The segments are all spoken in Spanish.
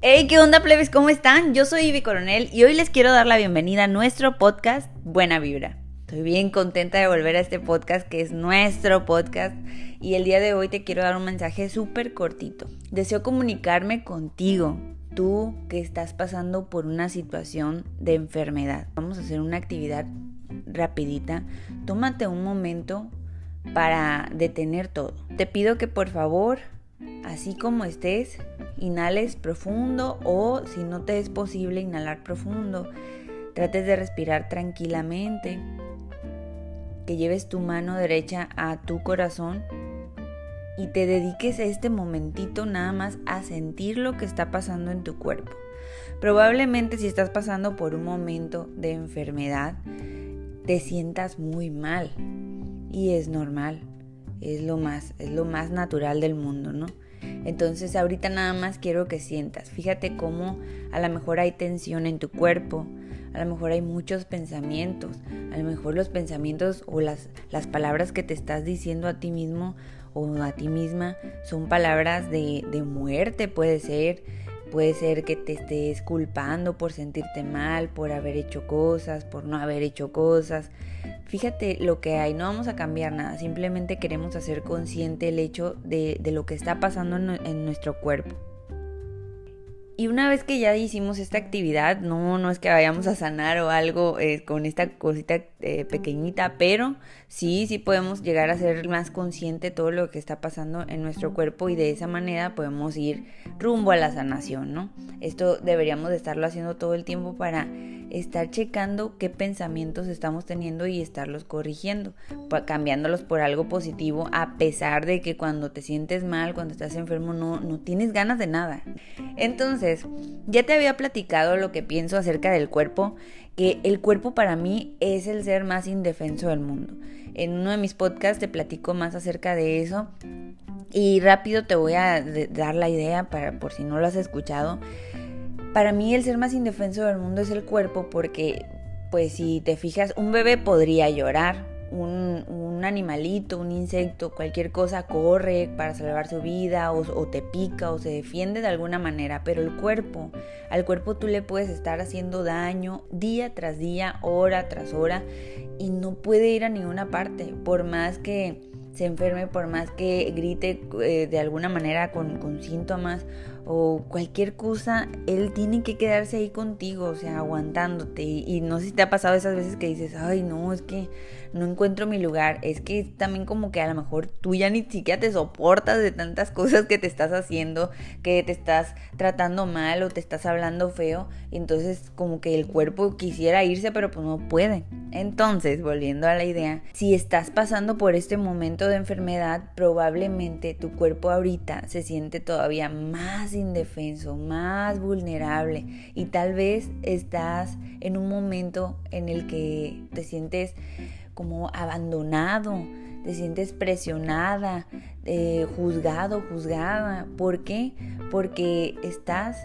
Hey, ¿qué onda, plebes? ¿Cómo están? Yo soy Ivy Coronel y hoy les quiero dar la bienvenida a nuestro podcast Buena Vibra. Estoy bien contenta de volver a este podcast que es nuestro podcast y el día de hoy te quiero dar un mensaje súper cortito. Deseo comunicarme contigo, tú que estás pasando por una situación de enfermedad. Vamos a hacer una actividad rapidita. Tómate un momento para detener todo. Te pido que por favor, así como estés, inhales profundo o si no te es posible inhalar profundo, trates de respirar tranquilamente, que lleves tu mano derecha a tu corazón y te dediques este momentito nada más a sentir lo que está pasando en tu cuerpo. Probablemente si estás pasando por un momento de enfermedad, te sientas muy mal y es normal, es lo más, es lo más natural del mundo, ¿no? Entonces ahorita nada más quiero que sientas. Fíjate cómo a lo mejor hay tensión en tu cuerpo, a lo mejor hay muchos pensamientos, a lo mejor los pensamientos o las, las palabras que te estás diciendo a ti mismo o a ti misma son palabras de, de muerte, puede ser. Puede ser que te estés culpando por sentirte mal, por haber hecho cosas, por no haber hecho cosas. Fíjate lo que hay, no vamos a cambiar nada, simplemente queremos hacer consciente el hecho de, de lo que está pasando en, en nuestro cuerpo. Y una vez que ya hicimos esta actividad, no, no es que vayamos a sanar o algo eh, con esta cosita eh, pequeñita, pero sí, sí podemos llegar a ser más consciente de todo lo que está pasando en nuestro cuerpo y de esa manera podemos ir rumbo a la sanación, ¿no? Esto deberíamos de estarlo haciendo todo el tiempo para estar checando qué pensamientos estamos teniendo y estarlos corrigiendo, cambiándolos por algo positivo, a pesar de que cuando te sientes mal, cuando estás enfermo, no, no tienes ganas de nada. Entonces, ya te había platicado lo que pienso acerca del cuerpo, que el cuerpo para mí es el ser más indefenso del mundo. En uno de mis podcasts te platico más acerca de eso. Y rápido te voy a dar la idea para por si no lo has escuchado. Para mí el ser más indefenso del mundo es el cuerpo porque, pues si te fijas, un bebé podría llorar, un, animalito, un insecto, cualquier cosa corre para salvar su vida o, o, te pica o se defiende de alguna manera, pero el cuerpo, al cuerpo tú le puedes estar haciendo daño día tras día, hora tras hora y no puede ir a ninguna parte, por más que se enferme, por más que grite eh, de alguna manera con, con síntomas o cualquier cosa, él tiene que quedarse ahí contigo, o sea, aguantándote. Y, y, no sé si te ha pasado esas veces que dices, ay, no, es que no encuentro mi lugar. Es que también como que a lo mejor tú ya ni siquiera te soportas de tantas cosas que te estás haciendo, que te estás tratando mal o te estás hablando feo. Y entonces como que el cuerpo quisiera irse, pero pues no puede. Entonces, volviendo a la idea, si estás pasando por este momento de enfermedad, probablemente tu cuerpo ahorita se siente todavía más indefenso, más vulnerable y tal vez estás en un momento en el que te sientes como abandonado, te sientes presionada, eh, juzgado, juzgada. ¿Por qué? Porque estás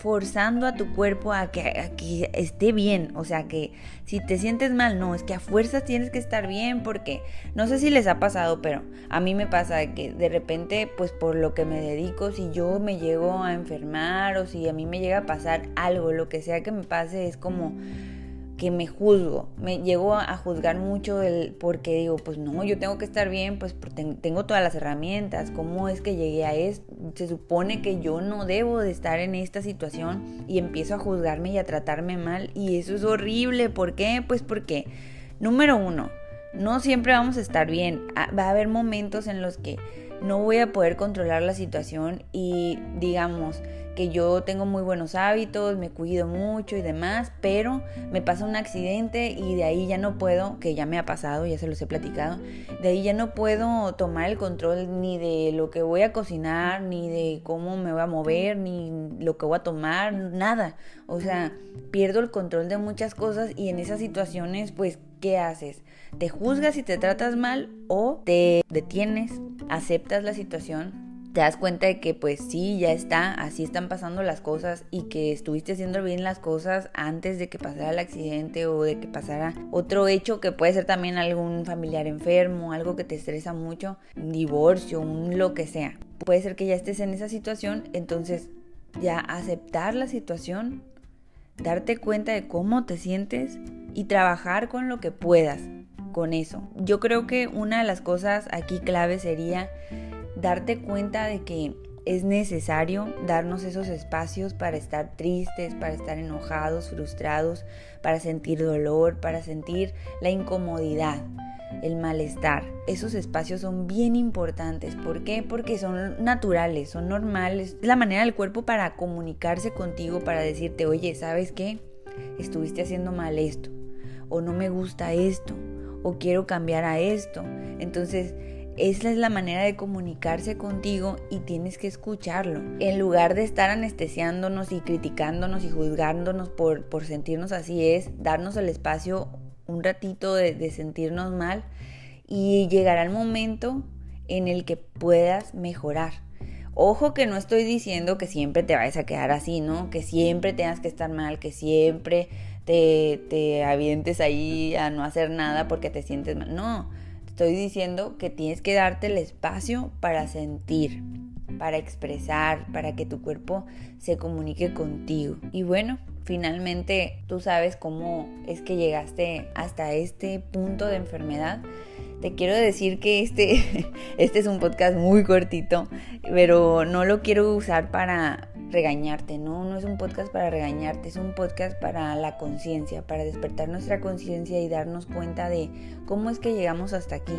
forzando a tu cuerpo a que, esté bien. O sea, que si te sientes mal, no, es que a fuerzas tienes que estar bien porque no sé si les ha pasado, pero a mí me pasa que de repente, pues por lo que me dedico, si yo me llego a enfermar o si a mí me llega a pasar algo, lo que sea que me pase, es como que me juzgo, me llego a juzgar mucho el porque digo, pues no, yo tengo que estar bien, pues tengo todas las herramientas, ¿cómo es que llegué a esto? Se supone que yo no debo de estar en esta situación y empiezo a juzgarme y a tratarme mal y eso es horrible, ¿por qué? Pues porque, número uno, no siempre vamos a estar bien, va a haber momentos en los que no voy a poder controlar la situación y digamos, que yo tengo muy buenos hábitos, me cuido mucho y demás, pero me pasa un accidente y de ahí ya no puedo, que ya me ha pasado, ya se los he platicado, de ahí ya no puedo tomar el control ni de lo que voy a cocinar, ni de cómo me voy a mover, ni lo que voy a tomar, nada. O sea, pierdo el control de muchas cosas y en esas situaciones, pues, ¿qué haces? ¿Te juzgas y te tratas mal o te detienes, aceptas la situación? Te das cuenta de que pues sí, ya está, así están pasando las cosas y que estuviste haciendo bien las cosas antes de que pasara el accidente o de que pasara otro hecho que puede ser también algún familiar enfermo, algo que te estresa mucho, un divorcio, un lo que sea. Puede ser que ya estés en esa situación, entonces ya aceptar la situación, darte cuenta de cómo te sientes y trabajar con lo que puedas con eso. Yo creo que una de las cosas aquí clave sería darte cuenta de que es necesario darnos esos espacios para estar tristes, para estar enojados, frustrados, para sentir dolor, para sentir la incomodidad el malestar. Esos espacios son bien importantes. ¿Por qué? Porque son naturales, son normales. Es la manera del cuerpo para comunicarse contigo, para decirte, oye, ¿sabes qué? Estuviste haciendo mal esto. O no me gusta esto. O quiero cambiar a esto. Entonces, esa es la manera de comunicarse contigo y tienes que escucharlo. En lugar de estar anestesiándonos y criticándonos y juzgándonos por, por sentirnos así, es darnos el espacio un ratito de, sentirnos mal y llegará el momento en el que puedas mejorar. Ojo que no estoy diciendo que siempre te vayas a quedar así, ¿no? Que siempre tengas que estar mal, que siempre te, te avientes ahí a no hacer nada porque te sientes mal. No, estoy diciendo que tienes que darte el espacio para sentir, para expresar, para que tu cuerpo se comunique contigo. Y bueno, finalmente tú sabes cómo es que llegaste hasta este punto de enfermedad. Te quiero decir que este, este es un podcast muy cortito, pero no lo quiero usar para regañarte, ¿no? No es un podcast para regañarte, es un podcast para la conciencia, para despertar nuestra conciencia y darnos cuenta de cómo es que llegamos hasta aquí.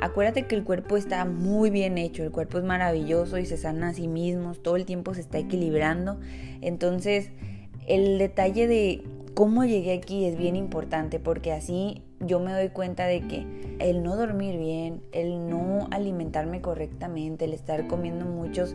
Acuérdate que el cuerpo está muy bien hecho, el cuerpo es maravilloso y se sana a sí mismo, todo el tiempo se está equilibrando. Entonces, el detalle de cómo llegué aquí es bien importante porque así yo me doy cuenta de que el no dormir bien, el no alimentarme correctamente, el estar comiendo muchos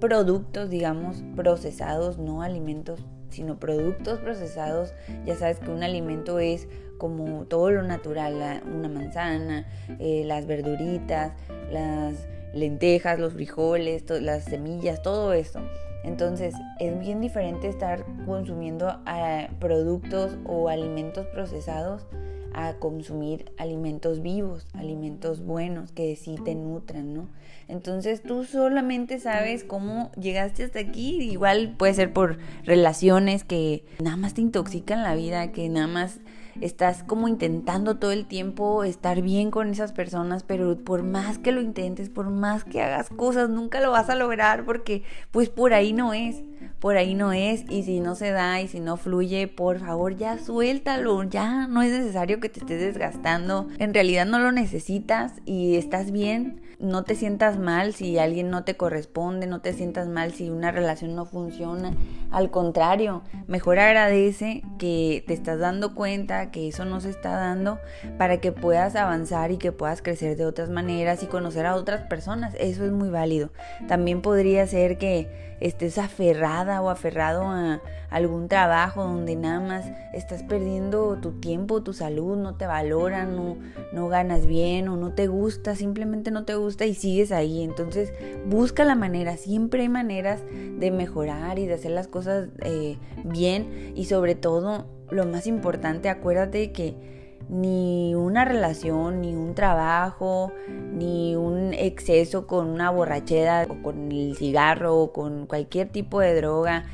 productos, digamos, procesados, no alimentos, sino productos procesados, ya sabes que un alimento es como todo lo natural, una manzana, eh, las verduritas, las lentejas, los frijoles, las semillas, todo eso. Entonces es bien diferente estar consumiendo ah, productos o alimentos procesados a consumir alimentos vivos, alimentos buenos que sí te nutran, ¿no? Entonces tú solamente sabes cómo llegaste hasta aquí, igual puede ser por relaciones que nada más te intoxican la vida, que nada más estás como intentando todo el tiempo estar bien con esas personas, pero por más que lo intentes, por más que hagas cosas, nunca lo vas a lograr porque pues por ahí no es, por ahí no es y si no se da y si no fluye, por favor ya suéltalo, ya no es necesario que te estés desgastando, en realidad no lo necesitas y estás bien no te sientas mal si alguien no te corresponde, no te sientas mal si una relación no funciona. Al contrario, mejor agradece que te estás dando cuenta que eso no se está dando para que puedas avanzar y que puedas crecer de otras maneras y conocer a otras personas. Eso es muy válido. También podría ser que estés aferrada o aferrado a algún trabajo donde nada más estás perdiendo tu tiempo, tu salud, no te valoran, no, no ganas bien o no te gusta, simplemente no te gusta y sigues ahí. Entonces busca la manera, siempre hay maneras de mejorar y de hacer las cosas eh, bien y sobre todo, lo más importante, acuérdate que ni una relación, ni un trabajo, ni un exceso con una borrachera o con el cigarro o con cualquier tipo de droga,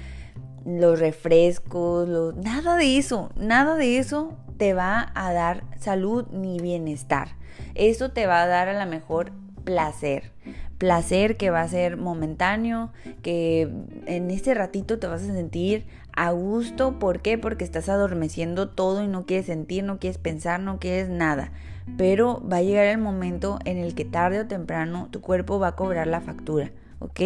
los refrescos, nada de eso, nada de eso te va a dar salud ni bienestar. Eso te va a dar a lo mejor placer. Placer que va a ser momentáneo, que en ese ratito te vas a sentir a gusto. ¿Por qué? Porque estás adormeciendo todo y no quieres sentir, no quieres pensar, no quieres nada. Pero va a llegar el momento en el que tarde o temprano tu cuerpo va a cobrar la factura, ¿ok?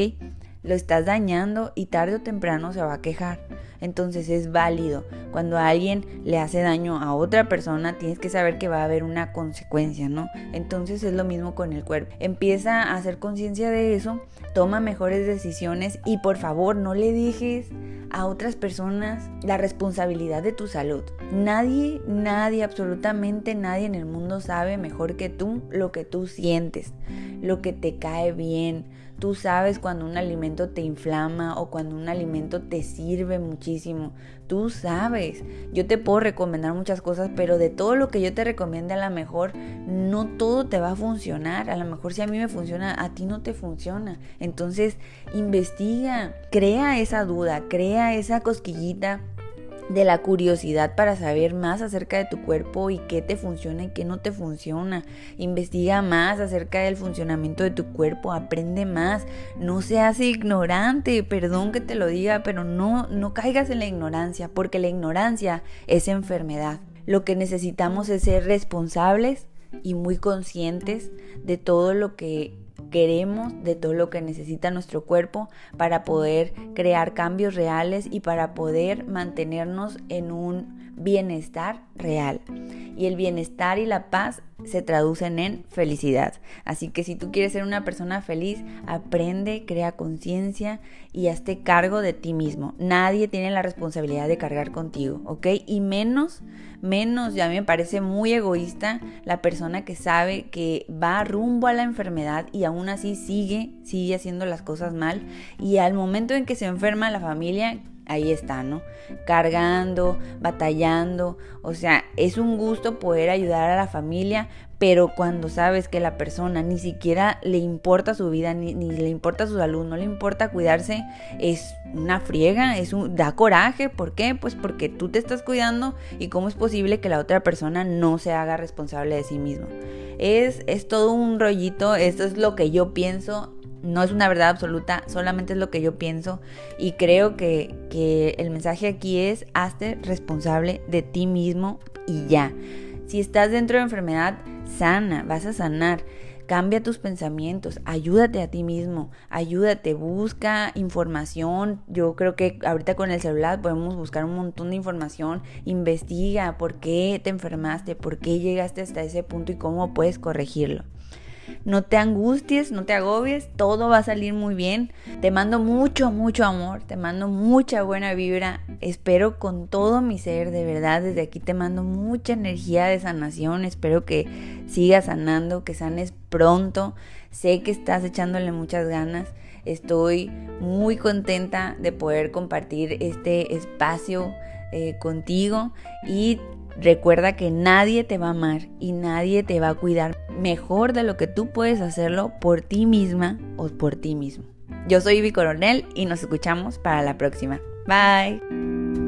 Lo estás dañando y tarde o temprano se va a quejar. Entonces es válido. Cuando alguien le hace daño a otra persona, tienes que saber que va a haber una consecuencia, ¿no? Entonces es lo mismo con el cuerpo. Empieza a hacer conciencia de eso, toma mejores decisiones y por favor no le dejes a otras personas la responsabilidad de tu salud. Nadie, nadie, absolutamente nadie en el mundo sabe mejor que tú lo que tú sientes, lo que te cae bien, Tú sabes cuando un alimento te inflama o cuando un alimento te sirve muchísimo. Tú sabes. Yo te puedo recomendar muchas cosas, pero de todo lo que yo te recomiende a lo mejor no todo te va a funcionar. A lo mejor si a mí me funciona, a ti no te funciona. Entonces, investiga, crea esa duda, crea esa cosquillita de la curiosidad para saber más acerca de tu cuerpo y qué te funciona y qué no te funciona. Investiga más acerca del funcionamiento de tu cuerpo, aprende más, no seas ignorante, perdón que te lo diga, pero no no caigas en la ignorancia, porque la ignorancia es enfermedad. Lo que necesitamos es ser responsables y muy conscientes de todo lo que queremos, de todo lo que necesita nuestro cuerpo para poder crear cambios reales y para poder mantenernos en un bienestar real. Y el bienestar y la paz se traducen en felicidad. Así que si tú quieres ser una persona feliz, aprende, crea conciencia y hazte cargo de ti mismo. Nadie tiene la responsabilidad de cargar contigo, ¿ok? Y menos, menos, ya me parece muy egoísta la persona que sabe que va rumbo a la enfermedad y aún así sigue, sigue haciendo las cosas mal. Y al momento en que se enferma la familia, ahí está, ¿no? Cargando, batallando, o sea, es un gusto poder ayudar a la familia, pero cuando sabes que la persona ni siquiera le importa su vida, ni, le importa su salud, no le importa cuidarse, es una friega, es un, da coraje, ¿por qué? Pues porque tú te estás cuidando y cómo es posible que la otra persona no se haga responsable de sí mismo. Es, es todo un rollito, esto es lo que yo pienso, no es una verdad absoluta, solamente es lo que yo pienso y creo que, que el mensaje aquí es hazte responsable de ti mismo y ya. Si estás dentro de enfermedad, sana, vas a sanar. Cambia tus pensamientos, ayúdate a ti mismo, ayúdate, busca información. Yo creo que ahorita con el celular podemos buscar un montón de información, investiga por qué te enfermaste, por qué llegaste hasta ese punto y cómo puedes corregirlo. No te angusties, no te agobies, todo va a salir muy bien. Te mando mucho, mucho amor, te mando mucha buena vibra. Espero con todo mi ser, de verdad, desde aquí te mando mucha energía de sanación. Espero que sigas sanando, que sanes pronto. Sé que estás echándole muchas ganas. Estoy muy contenta de poder compartir este espacio eh, contigo y Recuerda que nadie te va a amar y nadie te va a cuidar mejor de lo que tú puedes hacerlo por ti misma o por ti mismo. Yo soy Ivy Coronel y nos escuchamos para la próxima. Bye.